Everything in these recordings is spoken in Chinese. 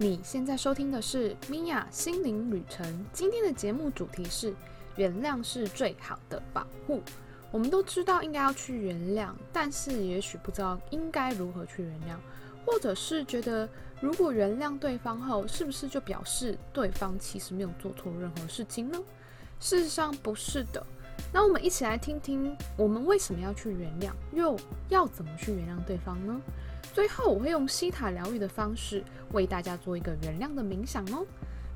你现在收听的是米娅心灵旅程。今天的节目主题是原谅是最好的保护。我们都知道应该要去原谅，但是也许不知道应该如何去原谅，或者是觉得如果原谅对方后，是不是就表示对方其实没有做错任何事情呢？事实上不是的。那我们一起来听听，我们为什么要去原谅，又要怎么去原谅对方呢？最后，我会用西塔疗愈的方式为大家做一个原谅的冥想哦。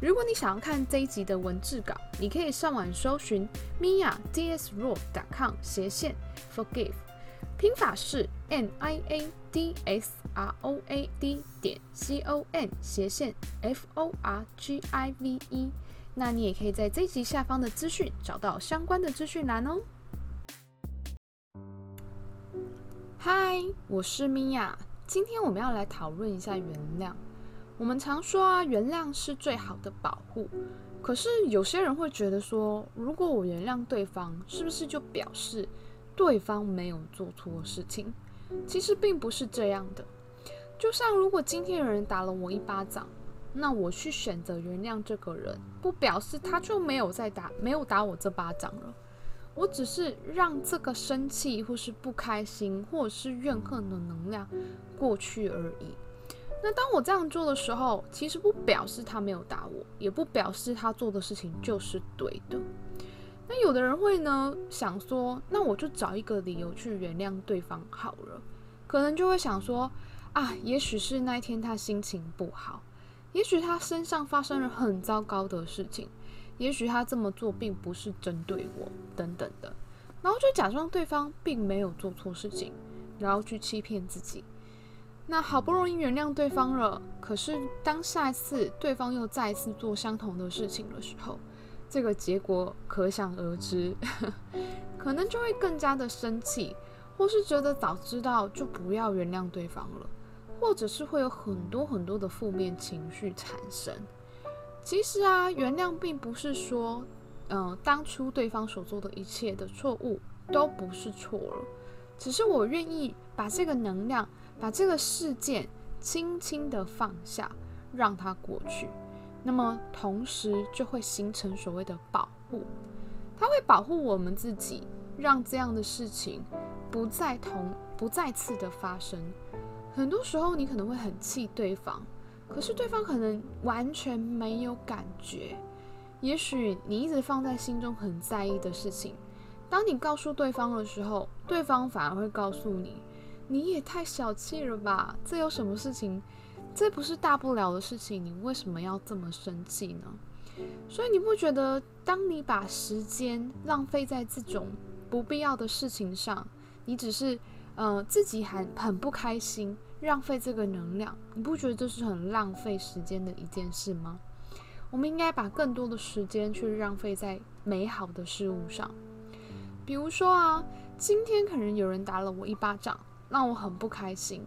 如果你想要看这一集的文字稿，你可以上网搜寻 mia dsroad.com 斜线 forgive，拼法是 n i a d s r o a d 点 c o n 斜线 f o r g i v e。那你也可以在这集下方的资讯找到相关的资讯栏哦。嗨，我是米娅。今天我们要来讨论一下原谅。我们常说啊，原谅是最好的保护。可是有些人会觉得说，如果我原谅对方，是不是就表示对方没有做错事情？其实并不是这样的。就像如果今天有人打了我一巴掌，那我去选择原谅这个人，不表示他就没有再打，没有打我这巴掌了。我只是让这个生气，或是不开心，或者是怨恨的能量过去而已。那当我这样做的时候，其实不表示他没有打我，也不表示他做的事情就是对的。那有的人会呢想说，那我就找一个理由去原谅对方好了。可能就会想说，啊，也许是那一天他心情不好，也许他身上发生了很糟糕的事情。也许他这么做并不是针对我，等等的，然后就假装对方并没有做错事情，然后去欺骗自己。那好不容易原谅对方了，可是当下一次对方又再次做相同的事情的时候，这个结果可想而知，可能就会更加的生气，或是觉得早知道就不要原谅对方了，或者是会有很多很多的负面情绪产生。其实啊，原谅并不是说，嗯，当初对方所做的一切的错误都不是错了，只是我愿意把这个能量、把这个事件轻轻的放下，让它过去。那么同时就会形成所谓的保护，它会保护我们自己，让这样的事情不再同、不再次的发生。很多时候，你可能会很气对方。可是对方可能完全没有感觉，也许你一直放在心中很在意的事情，当你告诉对方的时候，对方反而会告诉你：“你也太小气了吧？这有什么事情？这不是大不了的事情，你为什么要这么生气呢？”所以你不觉得，当你把时间浪费在这种不必要的事情上，你只是呃自己还很不开心。浪费这个能量，你不觉得这是很浪费时间的一件事吗？我们应该把更多的时间去浪费在美好的事物上。比如说啊，今天可能有人打了我一巴掌，让我很不开心。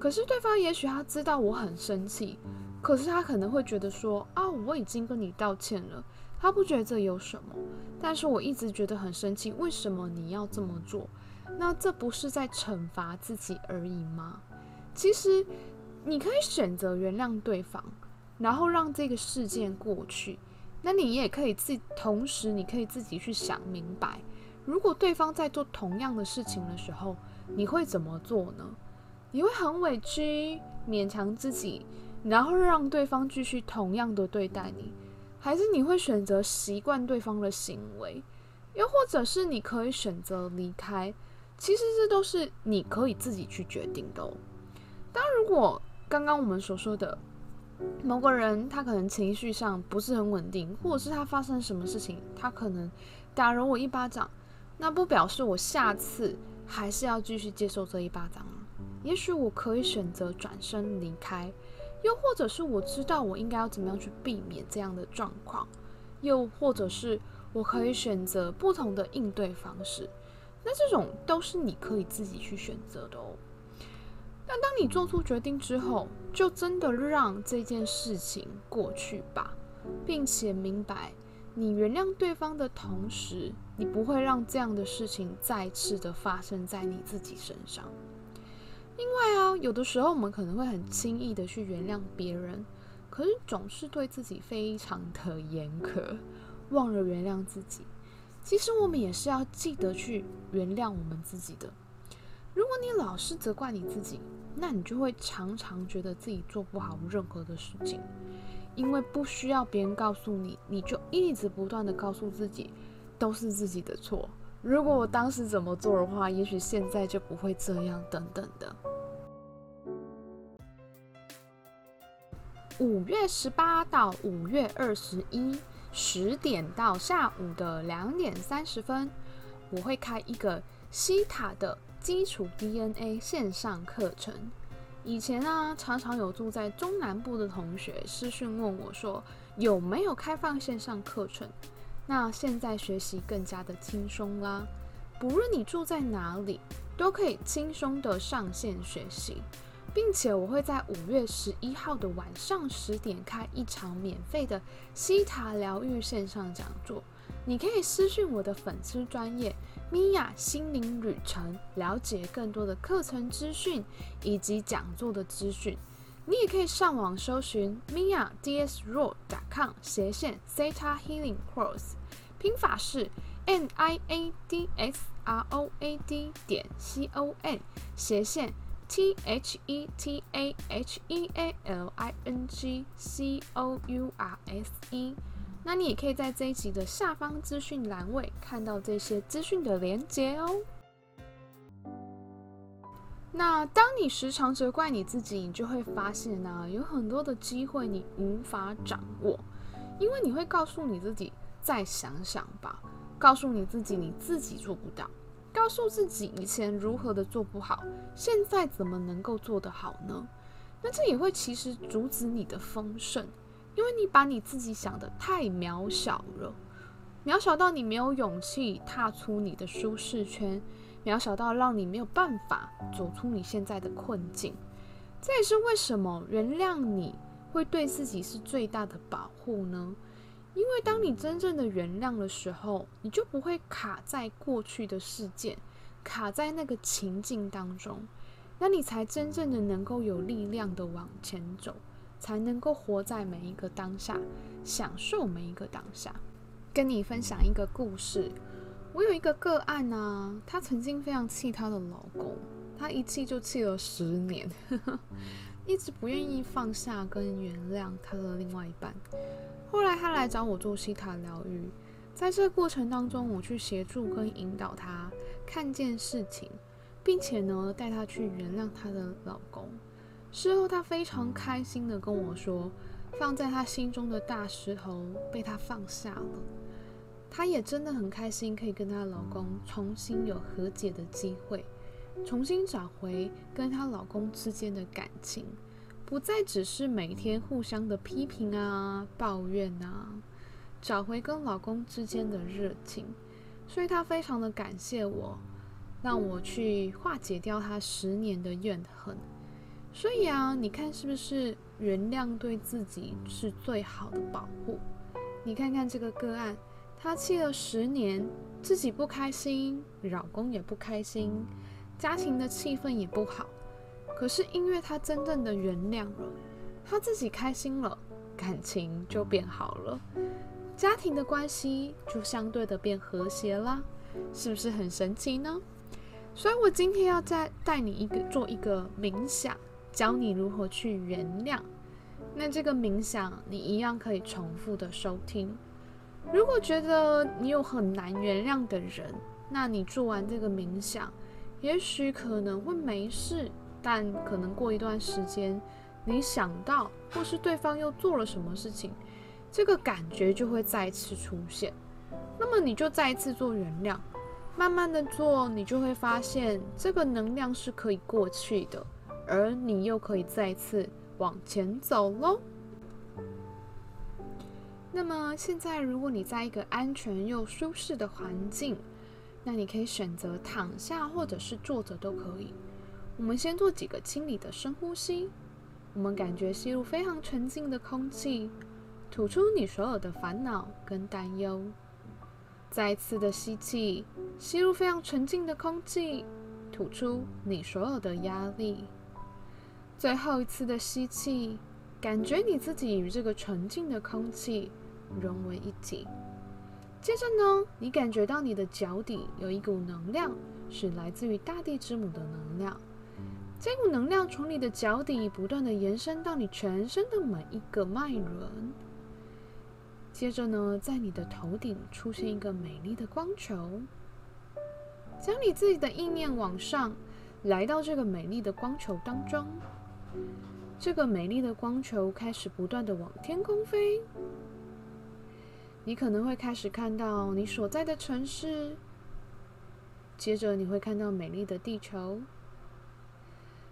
可是对方也许他知道我很生气，可是他可能会觉得说啊，我已经跟你道歉了，他不觉得这有什么。但是我一直觉得很生气，为什么你要这么做？那这不是在惩罚自己而已吗？其实，你可以选择原谅对方，然后让这个事件过去。那你也可以自，同时你可以自己去想明白，如果对方在做同样的事情的时候，你会怎么做呢？你会很委屈，勉强自己，然后让对方继续同样的对待你，还是你会选择习惯对方的行为，又或者是你可以选择离开？其实这都是你可以自己去决定的哦。当如果刚刚我们所说的某个人，他可能情绪上不是很稳定，或者是他发生什么事情，他可能打了我一巴掌，那不表示我下次还是要继续接受这一巴掌啊。也许我可以选择转身离开，又或者是我知道我应该要怎么样去避免这样的状况，又或者是我可以选择不同的应对方式。那这种都是你可以自己去选择的哦。但当你做出决定之后，就真的让这件事情过去吧，并且明白，你原谅对方的同时，你不会让这样的事情再次的发生在你自己身上。另外啊，有的时候我们可能会很轻易的去原谅别人，可可是总是对自己非常的严苛，忘了原谅自己。其实我们也是要记得去原谅我们自己的。如果你老是责怪你自己，那你就会常常觉得自己做不好任何的事情，因为不需要别人告诉你，你就一直不断的告诉自己都是自己的错。如果我当时怎么做的话，也许现在就不会这样，等等的。五月十八到五月二十一，十点到下午的两点三十分，我会开一个西塔的。基础 DNA 线上课程，以前啊，常常有住在中南部的同学私讯问我说有没有开放线上课程。那现在学习更加的轻松啦，不论你住在哪里，都可以轻松的上线学习，并且我会在五月十一号的晚上十点开一场免费的西塔疗愈线上讲座，你可以私讯我的粉丝专业。米娅心灵旅程，了解更多的课程资讯以及讲座的资讯。你也可以上网搜寻 mia dsroad. 点 com 斜线 theta healing course，拼法是 n i a d s r o a d 点 c o n 斜线 t h e t a h e a l i n g c o u r s e。那你也可以在这一集的下方资讯栏位看到这些资讯的连接哦。那当你时常责怪你自己，你就会发现呢，有很多的机会你无法掌握，因为你会告诉你自己再想想吧，告诉你自己你自己做不到，告诉自己以前如何的做不好，现在怎么能够做得好呢？那这也会其实阻止你的丰盛。因为你把你自己想的太渺小了，渺小到你没有勇气踏出你的舒适圈，渺小到让你没有办法走出你现在的困境。这也是为什么原谅你会对自己是最大的保护呢？因为当你真正的原谅的时候，你就不会卡在过去的事件，卡在那个情境当中，那你才真正的能够有力量的往前走。才能够活在每一个当下，享受每一个当下。跟你分享一个故事，我有一个个案呢，她曾经非常气她的老公，她一气就气了十年，一直不愿意放下跟原谅她的另外一半。后来她来找我做西塔疗愈，在这个过程当中，我去协助跟引导她看见事情，并且呢，带她去原谅她的老公。事后，她非常开心的跟我说，放在她心中的大石头被她放下了。她也真的很开心，可以跟她老公重新有和解的机会，重新找回跟她老公之间的感情，不再只是每天互相的批评啊、抱怨啊，找回跟老公之间的热情。所以她非常的感谢我，让我去化解掉她十年的怨恨。所以啊，你看是不是原谅对自己是最好的保护？你看看这个个案，他气了十年，自己不开心，老公也不开心，家庭的气氛也不好。可是因为他真正的原谅了，他自己开心了，感情就变好了，家庭的关系就相对的变和谐啦，是不是很神奇呢？所以我今天要再带你一个做一个冥想。教你如何去原谅，那这个冥想你一样可以重复的收听。如果觉得你有很难原谅的人，那你做完这个冥想，也许可能会没事，但可能过一段时间，你想到或是对方又做了什么事情，这个感觉就会再次出现。那么你就再一次做原谅，慢慢的做，你就会发现这个能量是可以过去的。而你又可以再次往前走喽。那么现在，如果你在一个安全又舒适的环境，那你可以选择躺下或者是坐着都可以。我们先做几个清理的深呼吸。我们感觉吸入非常纯净的空气，吐出你所有的烦恼跟担忧。再次的吸气，吸入非常纯净的空气，吐出你所有的压力。最后一次的吸气，感觉你自己与这个纯净的空气融为一体。接着呢，你感觉到你的脚底有一股能量，是来自于大地之母的能量。这股能量从你的脚底不断的延伸到你全身的每一个脉轮。接着呢，在你的头顶出现一个美丽的光球，将你自己的意念往上，来到这个美丽的光球当中。这个美丽的光球开始不断的往天空飞。你可能会开始看到你所在的城市，接着你会看到美丽的地球，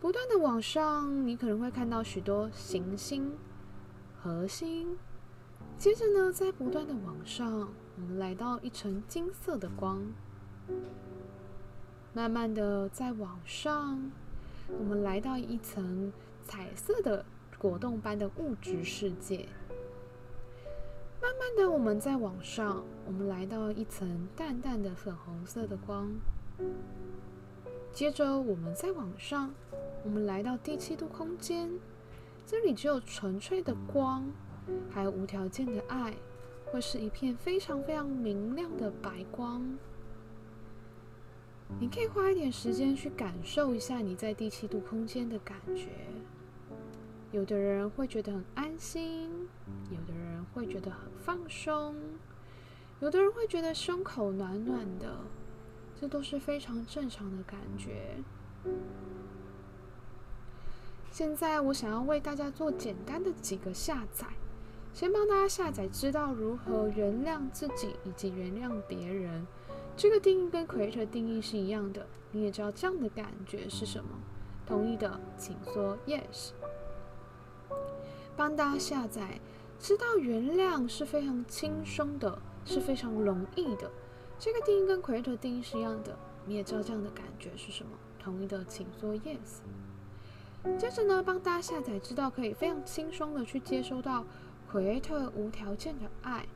不断的往上，你可能会看到许多行星、核心，接着呢，在不断的往上，我们来到一层金色的光，慢慢的在往上，我们来到一层彩色的果冻般的物质世界。慢慢的，我们在往上，我们来到一层淡淡的粉红色的光。接着，我们再往上，我们来到第七度空间，这里只有纯粹的光，还有无条件的爱，会是一片非常非常明亮的白光。你可以花一点时间去感受一下你在第七度空间的感觉。有的人会觉得很安心，有的人会觉得很放松，有的人会觉得胸口暖暖的，这都是非常正常的感觉。现在我想要为大家做简单的几个下载，先帮大家下载，知道如何原谅自己以及原谅别人。这个定义跟 Creator 定义是一样的，你也知道这样的感觉是什么？同意的请说 Yes。帮大家下载，知道原谅是非常轻松的，是非常容易的。这个定义跟 Creator 定义是一样的，你也知道这样的感觉是什么？同意的请说 Yes。接着呢，帮大家下载，知道可以非常轻松的去接收到 Creator 无条件的爱，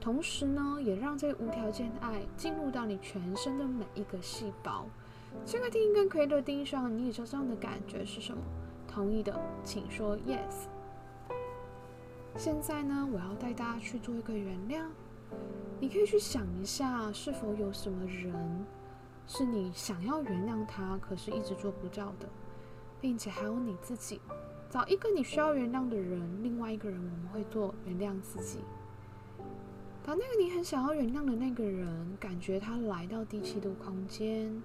同时呢，也让这无条件的爱进入到你全身的每一个细胞。这个定义跟 Creator 定义上，你也知道这样的感觉是什么？同意的请说 Yes。现在呢，我要带大家去做一个原谅。你可以去想一下，是否有什么人是你想要原谅他，可是一直做不到的，并且还有你自己，找一个你需要原谅的人，另外一个人我们会做原谅自己。把那个你很想要原谅的那个人，感觉他来到第七度空间，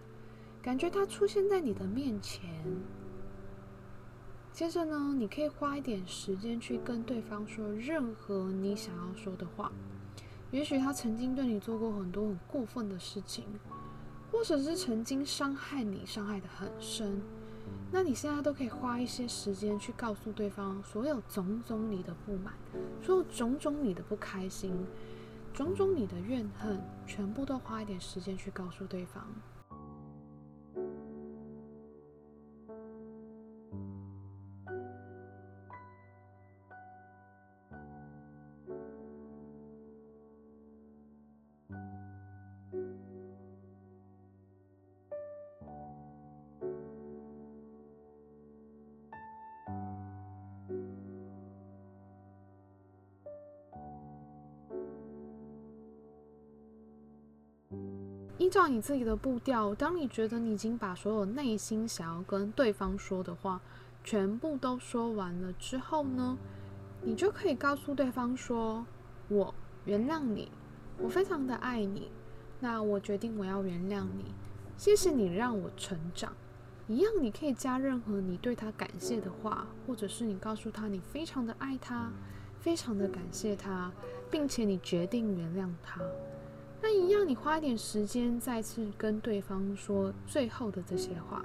感觉他出现在你的面前。接着呢，你可以花一点时间去跟对方说任何你想要说的话。也许他曾经对你做过很多很过分的事情，或者是曾经伤害你，伤害的很深。那你现在都可以花一些时间去告诉对方所有种种你的不满，所有种种你的不开心，种种你的怨恨，全部都花一点时间去告诉对方。依照你自己的步调，当你觉得你已经把所有内心想要跟对方说的话全部都说完了之后呢，你就可以告诉对方说：“我原谅你，我非常的爱你。那我决定我要原谅你，谢谢你让我成长。”一样，你可以加任何你对他感谢的话，或者是你告诉他你非常的爱他，非常的感谢他，并且你决定原谅他。那一样，你花一点时间再次跟对方说最后的这些话。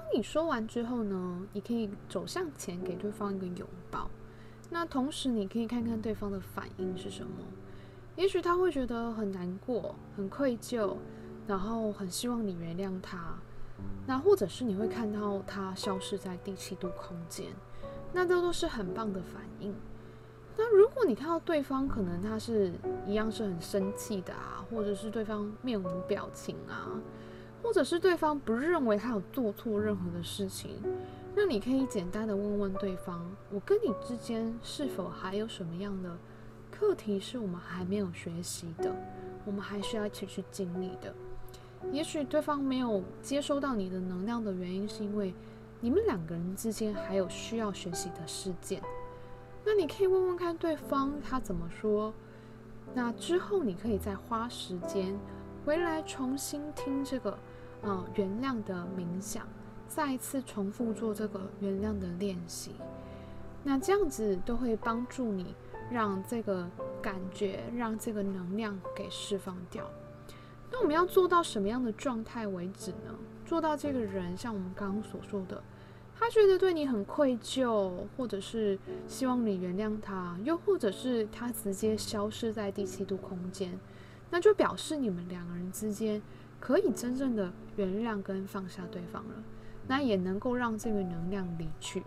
当你说完之后呢，你可以走向前，给对方一个拥抱。那同时，你可以看看对方的反应是什么。也许他会觉得很难过、很愧疚，然后很希望你原谅他。那或者是你会看到他消失在第七度空间，那这都是很棒的反应。那如果你看到对方可能他是一样是很生气的啊，或者是对方面无表情啊，或者是对方不认为他有做错任何的事情，那你可以简单的问问对方：我跟你之间是否还有什么样的课题是我们还没有学习的，我们还需要一起去经历的？也许对方没有接收到你的能量的原因，是因为你们两个人之间还有需要学习的事件。那你可以问问看对方他怎么说，那之后你可以再花时间回来重新听这个，呃，原谅的冥想，再一次重复做这个原谅的练习。那这样子都会帮助你让这个感觉，让这个能量给释放掉。那我们要做到什么样的状态为止呢？做到这个人像我们刚刚所说的。他觉得对你很愧疚，或者是希望你原谅他，又或者是他直接消失在第七度空间，那就表示你们两个人之间可以真正的原谅跟放下对方了，那也能够让这个能量离去。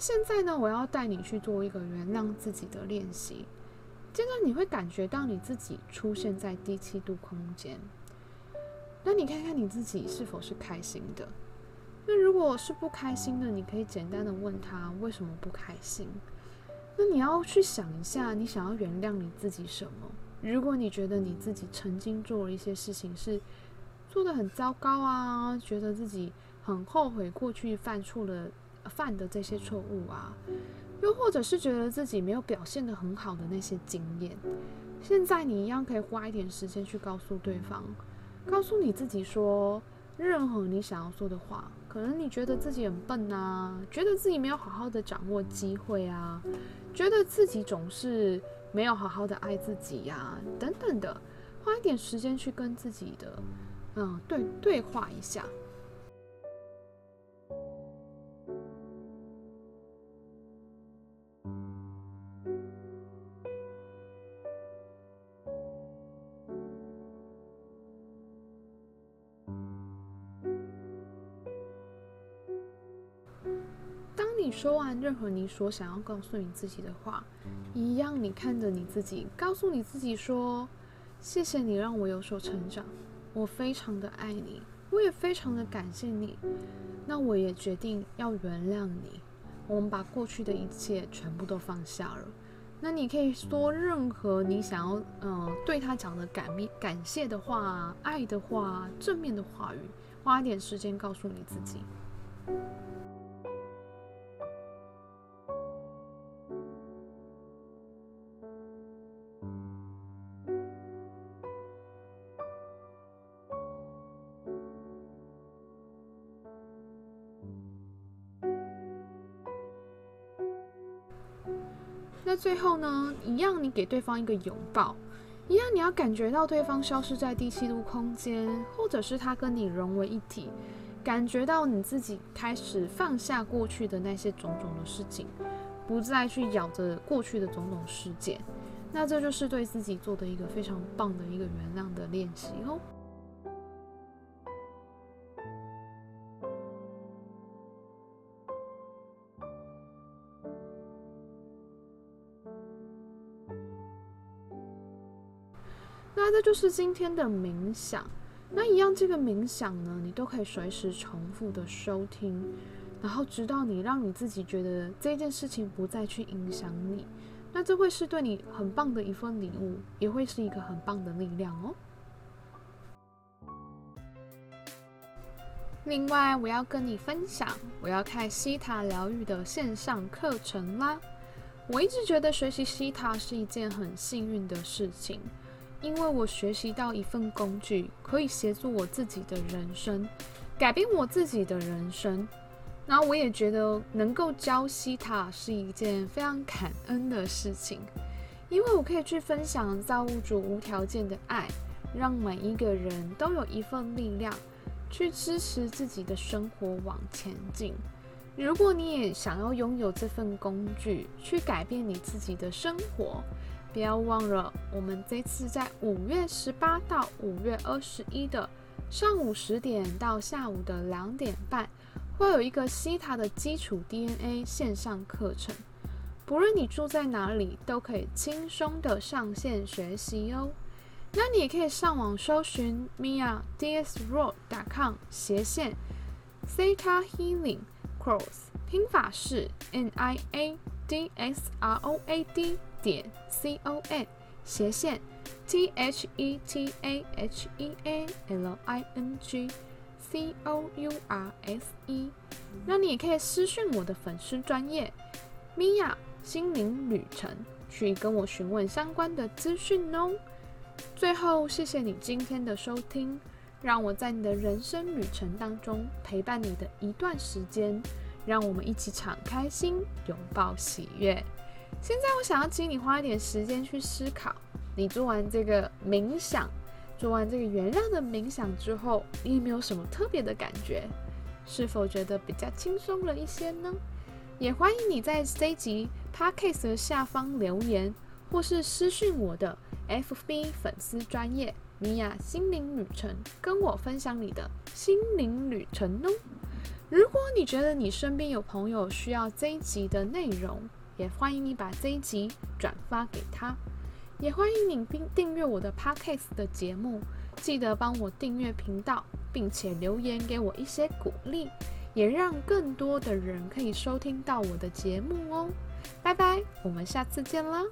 现在呢，我要带你去做一个原谅自己的练习。接着你会感觉到你自己出现在第七度空间。那你看看你自己是否是开心的？那如果是不开心的，你可以简单的问他为什么不开心。那你要去想一下，你想要原谅你自己什么？如果你觉得你自己曾经做了一些事情是做的很糟糕啊，觉得自己很后悔过去犯错了。犯的这些错误啊，又或者是觉得自己没有表现的很好的那些经验，现在你一样可以花一点时间去告诉对方，告诉你自己说，任何你想要说的话，可能你觉得自己很笨啊，觉得自己没有好好的掌握机会啊，觉得自己总是没有好好的爱自己呀，等等的，花一点时间去跟自己的，嗯，对对话一下。你说完任何你所想要告诉你自己的话，一样，你看着你自己，告诉你自己说：“谢谢你让我有所成长，我非常的爱你，我也非常的感谢你。那我也决定要原谅你，我们把过去的一切全部都放下了。那你可以说任何你想要，嗯，对他讲的感面感谢的话、爱的话、正面的话语，花一点时间告诉你自己。”那最后呢，一样，你给对方一个拥抱，一样，你要感觉到对方消失在第七度空间，或者是他跟你融为一体，感觉到你自己开始放下过去的那些种种的事情，不再去咬着过去的种种事件，那这就是对自己做的一个非常棒的一个原谅的练习哦。那这就是今天的冥想。那一样，这个冥想呢，你都可以随时重复的收听，然后直到你让你自己觉得这件事情不再去影响你。那这会是对你很棒的一份礼物，也会是一个很棒的力量哦。另外，我要跟你分享，我要看西塔疗愈的线上课程啦。我一直觉得学习西塔是一件很幸运的事情。因为我学习到一份工具，可以协助我自己的人生，改变我自己的人生。然后我也觉得能够教西塔是一件非常感恩的事情，因为我可以去分享造物主无条件的爱，让每一个人都有一份力量去支持自己的生活往前进。如果你也想要拥有这份工具去改变你自己的生活，不要忘了我们这次在五月十八到五月二十一的上午十点到下午的两点半。会有一个西塔的基础 DNA 线上课程，不论你住在哪里，都可以轻松的上线学习哦。那你也可以上网搜寻 miadsroad.com 斜线 Theta Healing Cross，拼法是 N I A D S R O A D 点 C O N 斜线 T H E T A H E A L I N G。C O U R S E，那你也可以私讯我的粉丝专业米娅心灵旅程，去跟我询问相关的资讯哦。最后，谢谢你今天的收听，让我在你的人生旅程当中陪伴你的一段时间，让我们一起敞开心，拥抱喜悦。现在，我想要请你花一点时间去思考，你做完这个冥想。做完这个原谅的冥想之后，你有没有什么特别的感觉？是否觉得比较轻松了一些呢？也欢迎你在这集 podcast 的下方留言，或是私讯我的 FB 粉丝专业米娅心灵旅程，跟我分享你的心灵旅程哦。如果你觉得你身边有朋友需要这一集的内容，也欢迎你把这一集转发给他。也欢迎你订订阅我的 podcast 的节目，记得帮我订阅频道，并且留言给我一些鼓励，也让更多的人可以收听到我的节目哦。拜拜，我们下次见啦！